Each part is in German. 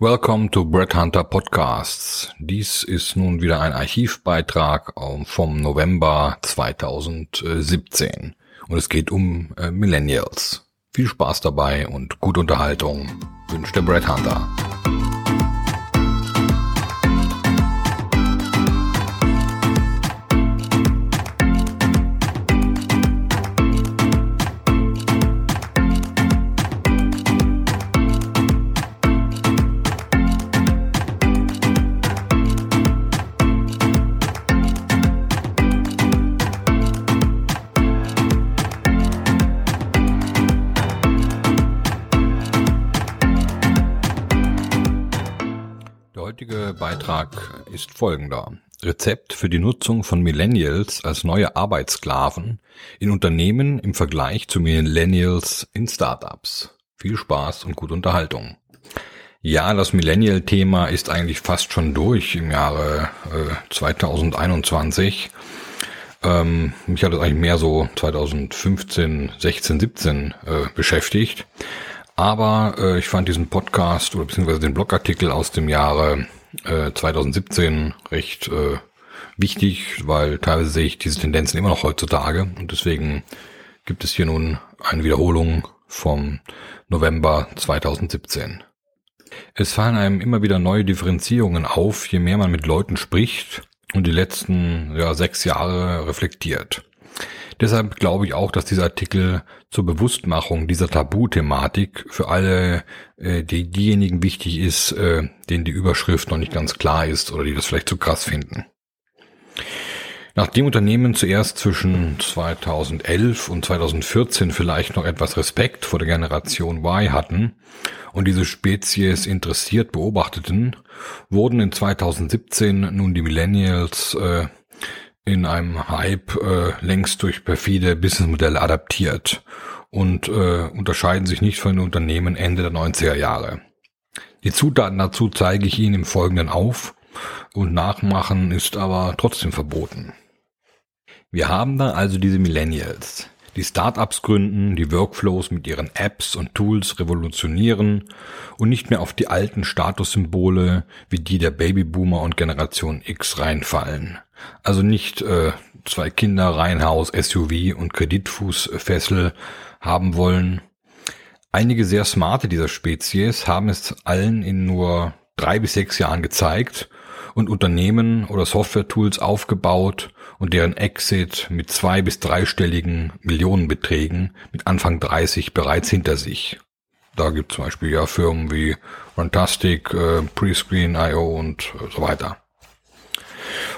Welcome to Brett Hunter Podcasts. Dies ist nun wieder ein Archivbeitrag vom November 2017 und es geht um äh, Millennials. Viel Spaß dabei und gute Unterhaltung wünscht der Brett Hunter. Beitrag ist folgender. Rezept für die Nutzung von Millennials als neue Arbeitssklaven in Unternehmen im Vergleich zu Millennials in Startups. Viel Spaß und gute Unterhaltung. Ja, das Millennial-Thema ist eigentlich fast schon durch im Jahre äh, 2021. Ähm, mich hat es eigentlich mehr so 2015, 16, 17 äh, beschäftigt. Aber äh, ich fand diesen Podcast oder beziehungsweise den Blogartikel aus dem Jahre äh, 2017 recht äh, wichtig, weil teilweise sehe ich diese Tendenzen immer noch heutzutage und deswegen gibt es hier nun eine Wiederholung vom November 2017. Es fallen einem immer wieder neue Differenzierungen auf, je mehr man mit Leuten spricht und die letzten ja, sechs Jahre reflektiert. Deshalb glaube ich auch, dass dieser Artikel zur Bewusstmachung dieser Tabuthematik für alle äh, die, diejenigen wichtig ist, äh, denen die Überschrift noch nicht ganz klar ist oder die das vielleicht zu krass finden. Nachdem Unternehmen zuerst zwischen 2011 und 2014 vielleicht noch etwas Respekt vor der Generation Y hatten und diese Spezies interessiert beobachteten, wurden in 2017 nun die Millennials äh, in einem Hype äh, längst durch perfide Businessmodelle adaptiert und äh, unterscheiden sich nicht von den Unternehmen Ende der 90er Jahre. Die Zutaten dazu zeige ich Ihnen im Folgenden auf und Nachmachen ist aber trotzdem verboten. Wir haben da also diese Millennials, die Startups gründen, die Workflows mit ihren Apps und Tools revolutionieren und nicht mehr auf die alten Statussymbole wie die der Babyboomer und Generation X reinfallen. Also nicht äh, zwei Kinder, Reihenhaus, SUV und Kreditfußfessel haben wollen. Einige sehr smarte dieser Spezies haben es allen in nur drei bis sechs Jahren gezeigt und Unternehmen oder Software-Tools aufgebaut und deren Exit mit zwei bis dreistelligen Millionenbeträgen mit Anfang 30 bereits hinter sich. Da gibt es zum Beispiel ja Firmen wie Runtastic, äh, Prescreen.io und so weiter.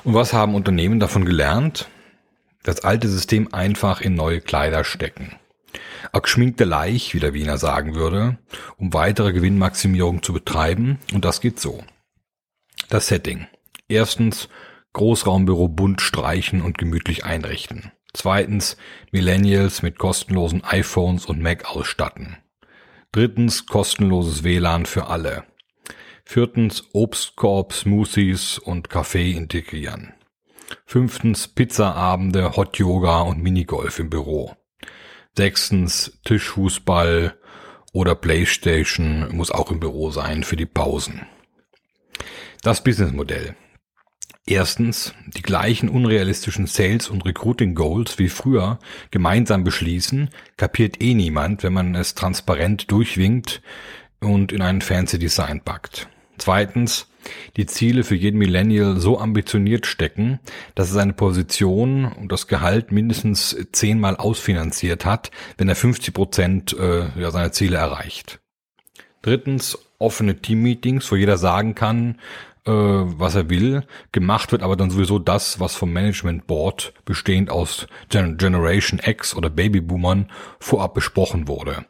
Und was haben Unternehmen davon gelernt? Das alte System einfach in neue Kleider stecken. A geschminkte Leich, wie der Wiener sagen würde, um weitere Gewinnmaximierung zu betreiben. Und das geht so. Das Setting. Erstens Großraumbüro bunt streichen und gemütlich einrichten. Zweitens Millennials mit kostenlosen iPhones und Mac ausstatten. Drittens kostenloses WLAN für alle. Viertens Obstkorb, Smoothies und Kaffee integrieren. Fünftens Pizzaabende, Hot Yoga und Minigolf im Büro. Sechstens Tischfußball oder Playstation muss auch im Büro sein für die Pausen. Das Businessmodell. Erstens, die gleichen unrealistischen Sales- und Recruiting-Goals wie früher gemeinsam beschließen, kapiert eh niemand, wenn man es transparent durchwinkt und in einen fancy Design packt. Zweitens, die Ziele für jeden Millennial so ambitioniert stecken, dass er seine Position und das Gehalt mindestens zehnmal ausfinanziert hat, wenn er 50 Prozent äh, ja, seiner Ziele erreicht. Drittens, offene Teammeetings, wo jeder sagen kann, äh, was er will. Gemacht wird aber dann sowieso das, was vom Management Board, bestehend aus Gen Generation X oder Babyboomern, vorab besprochen wurde.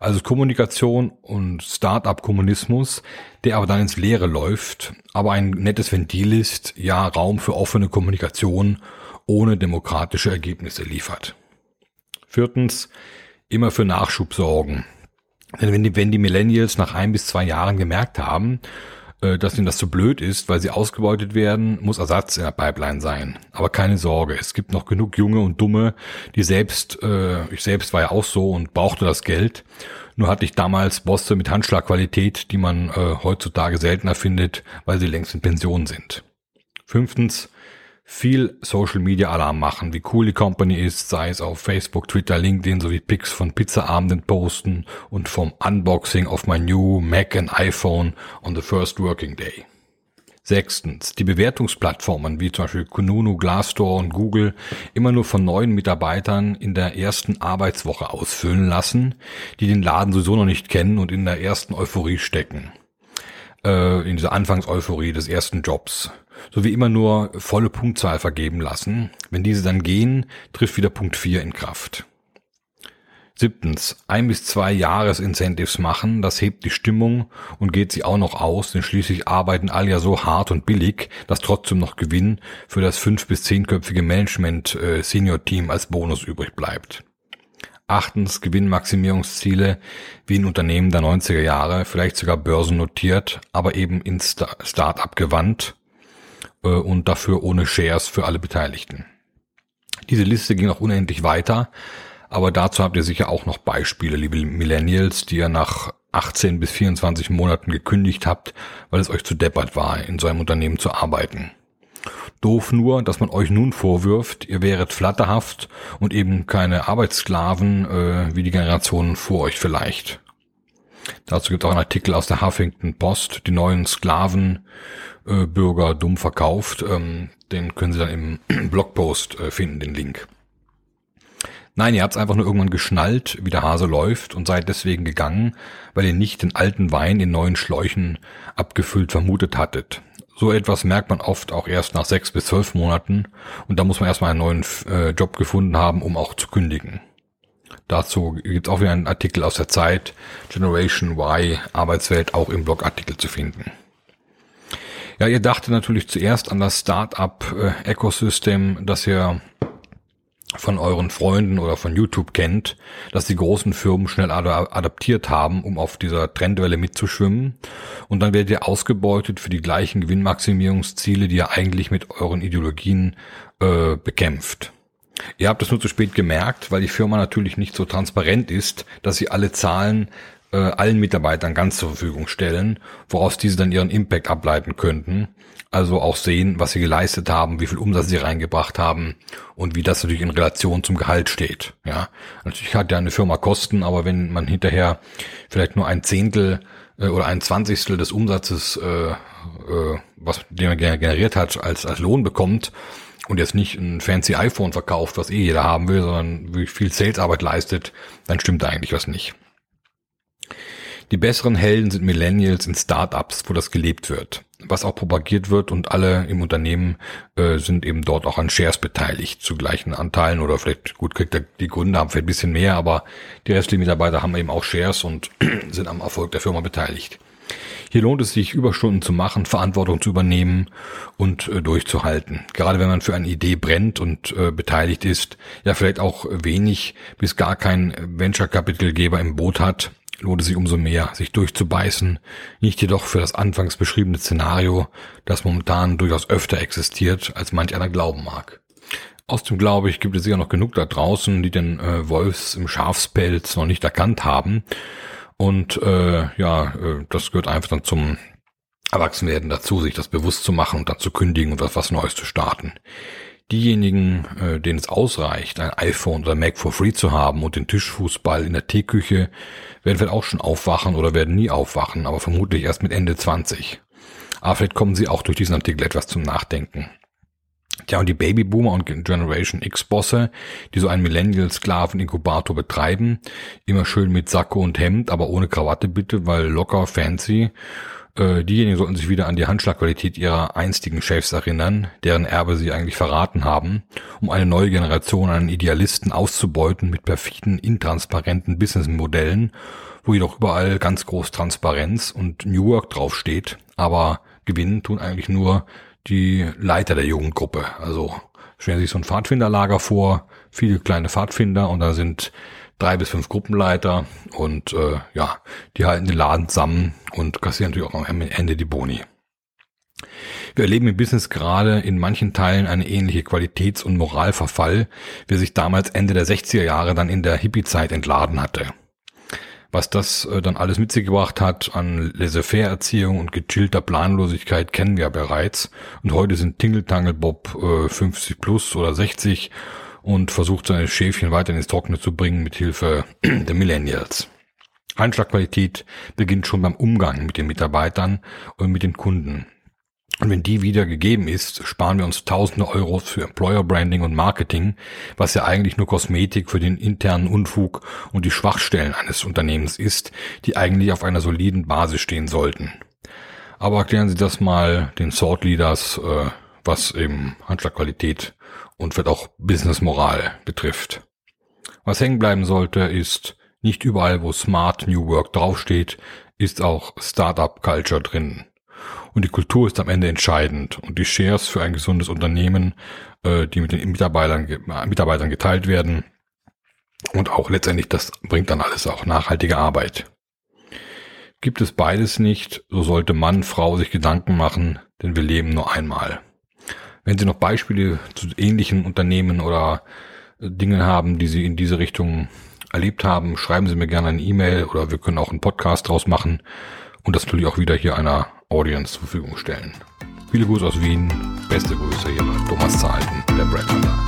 Also Kommunikation und Start-up-Kommunismus, der aber dann ins Leere läuft, aber ein nettes Ventil ist, ja Raum für offene Kommunikation ohne demokratische Ergebnisse liefert. Viertens, immer für Nachschub sorgen. Denn wenn die, wenn die Millennials nach ein bis zwei Jahren gemerkt haben, dass ihnen das zu blöd ist, weil sie ausgebeutet werden, muss Ersatz in der Pipeline sein. Aber keine Sorge, es gibt noch genug Junge und Dumme, die selbst, äh, ich selbst war ja auch so und brauchte das Geld. Nur hatte ich damals Bosse mit Handschlagqualität, die man äh, heutzutage seltener findet, weil sie längst in Pension sind. Fünftens, viel Social Media Alarm machen, wie cool die Company ist, sei es auf Facebook, Twitter, LinkedIn sowie Pics von Pizzaabenden posten und vom Unboxing of my new Mac and iPhone on the first working day. Sechstens, die Bewertungsplattformen wie zum Beispiel Kununu, Glassdoor und Google immer nur von neuen Mitarbeitern in der ersten Arbeitswoche ausfüllen lassen, die den Laden sowieso noch nicht kennen und in der ersten Euphorie stecken. Äh, in dieser Anfangseuphorie des ersten Jobs. Sowie immer nur volle Punktzahl vergeben lassen. Wenn diese dann gehen, trifft wieder Punkt 4 in Kraft. Siebtens, ein bis zwei Jahres-Incentives machen, das hebt die Stimmung und geht sie auch noch aus, denn schließlich arbeiten alle ja so hart und billig, dass trotzdem noch Gewinn für das fünf- bis zehnköpfige Management-Senior-Team als Bonus übrig bleibt. Achtens, Gewinnmaximierungsziele wie in Unternehmen der 90er Jahre, vielleicht sogar börsennotiert, aber eben in Start-up gewandt äh, und dafür ohne Shares für alle Beteiligten. Diese Liste ging auch unendlich weiter, aber dazu habt ihr sicher auch noch Beispiele, liebe Millennials, die ihr nach 18 bis 24 Monaten gekündigt habt, weil es euch zu deppert war, in so einem Unternehmen zu arbeiten. Doof nur, dass man euch nun vorwirft, ihr wäret flatterhaft und eben keine Arbeitssklaven äh, wie die Generationen vor euch vielleicht. Dazu gibt es auch einen Artikel aus der Huffington Post, die neuen Sklavenbürger äh, dumm verkauft. Ähm, den können Sie dann im Blogpost äh, finden, den Link. Nein, ihr habt es einfach nur irgendwann geschnallt, wie der Hase läuft und seid deswegen gegangen, weil ihr nicht den alten Wein in neuen Schläuchen abgefüllt vermutet hattet. So etwas merkt man oft auch erst nach sechs bis zwölf Monaten und da muss man erstmal einen neuen äh, Job gefunden haben, um auch zu kündigen. Dazu gibt es auch wieder einen Artikel aus der Zeit, Generation Y, Arbeitswelt, auch im Blogartikel zu finden. Ja, ihr dachtet natürlich zuerst an das Start-up-Ecosystem, äh, das ihr von euren Freunden oder von YouTube kennt, dass die großen Firmen schnell adaptiert haben, um auf dieser Trendwelle mitzuschwimmen. Und dann werdet ihr ausgebeutet für die gleichen Gewinnmaximierungsziele, die ihr eigentlich mit euren Ideologien äh, bekämpft. Ihr habt es nur zu spät gemerkt, weil die Firma natürlich nicht so transparent ist, dass sie alle Zahlen äh, allen Mitarbeitern ganz zur Verfügung stellen, woraus diese dann ihren Impact ableiten könnten also auch sehen, was sie geleistet haben, wie viel Umsatz sie reingebracht haben und wie das natürlich in Relation zum Gehalt steht. Ja, natürlich hat ja eine Firma Kosten, aber wenn man hinterher vielleicht nur ein Zehntel äh, oder ein Zwanzigstel des Umsatzes, äh, äh, was den man generiert hat, als als Lohn bekommt und jetzt nicht ein fancy iPhone verkauft, was eh jeder haben will, sondern wie viel Salesarbeit leistet, dann stimmt da eigentlich was nicht. Die besseren Helden sind Millennials in Startups, wo das gelebt wird was auch propagiert wird und alle im Unternehmen äh, sind eben dort auch an Shares beteiligt zu gleichen Anteilen oder vielleicht gut kriegt der, die Gründer haben vielleicht ein bisschen mehr, aber die restlichen Mitarbeiter haben eben auch Shares und sind am Erfolg der Firma beteiligt. Hier lohnt es sich, Überstunden zu machen, Verantwortung zu übernehmen und äh, durchzuhalten. Gerade wenn man für eine Idee brennt und äh, beteiligt ist, ja vielleicht auch wenig bis gar kein Venture-Kapitalgeber im Boot hat, lohnt es sich umso mehr, sich durchzubeißen, nicht jedoch für das anfangs beschriebene Szenario, das momentan durchaus öfter existiert, als manch einer glauben mag. Außerdem glaube ich, gibt es sicher noch genug da draußen, die den äh, Wolfs im Schafspelz noch nicht erkannt haben. Und äh, ja, äh, das gehört einfach dann zum Erwachsenwerden dazu, sich das bewusst zu machen und dann zu kündigen und was, was Neues zu starten. Diejenigen, äh, denen es ausreicht, ein iPhone oder Mac for free zu haben und den Tischfußball in der Teeküche, werden vielleicht auch schon aufwachen oder werden nie aufwachen, aber vermutlich erst mit Ende 20. Aber vielleicht kommen sie auch durch diesen Artikel etwas zum Nachdenken. Tja, und die Babyboomer und Generation X-Bosse, die so einen Millennial-Sklaven-Inkubator betreiben, immer schön mit Sakko und Hemd, aber ohne Krawatte bitte, weil locker, fancy äh, diejenigen sollten sich wieder an die Handschlagqualität ihrer einstigen Chefs erinnern, deren Erbe sie eigentlich verraten haben, um eine neue Generation an Idealisten auszubeuten mit perfiden, intransparenten Businessmodellen, wo jedoch überall ganz groß Transparenz und New Work draufsteht, aber gewinnen tun eigentlich nur die Leiter der Jugendgruppe. Also stellen Sie sich so ein Pfadfinderlager vor, viele kleine Pfadfinder und da sind drei bis fünf Gruppenleiter und äh, ja, die halten den Laden zusammen und kassieren natürlich auch am Ende die Boni. Wir erleben im Business gerade in manchen Teilen eine ähnliche Qualitäts- und Moralverfall, wie sich damals Ende der 60er Jahre dann in der Hippie-Zeit entladen hatte. Was das äh, dann alles mit sich gebracht hat an Laissez-faire-Erziehung und gechillter Planlosigkeit kennen wir ja bereits. Und heute sind Tingle Bob äh, 50 plus oder 60 und versucht seine Schäfchen weiter ins Trockene zu bringen mit Hilfe der Millennials. Einschlagqualität beginnt schon beim Umgang mit den Mitarbeitern und mit den Kunden. Und wenn die wieder gegeben ist, sparen wir uns tausende Euros für Employer Branding und Marketing, was ja eigentlich nur Kosmetik für den internen Unfug und die Schwachstellen eines Unternehmens ist, die eigentlich auf einer soliden Basis stehen sollten. Aber erklären Sie das mal den Sort Leaders, äh, was eben Handschlagqualität und wird auch Business Moral betrifft. Was hängen bleiben sollte, ist nicht überall, wo Smart New Work draufsteht, ist auch Startup Culture drin. Und die Kultur ist am Ende entscheidend. Und die Shares für ein gesundes Unternehmen, äh, die mit den Mitarbeitern, Mitarbeitern geteilt werden. Und auch letztendlich, das bringt dann alles auch nachhaltige Arbeit. Gibt es beides nicht, so sollte Mann, Frau sich Gedanken machen, denn wir leben nur einmal. Wenn Sie noch Beispiele zu ähnlichen Unternehmen oder äh, Dingen haben, die Sie in diese Richtung erlebt haben, schreiben Sie mir gerne eine E-Mail oder wir können auch einen Podcast draus machen und das natürlich auch wieder hier einer Audience zur Verfügung stellen. Viele Grüße aus Wien, beste Grüße hier bei Thomas Zahlten, der Brad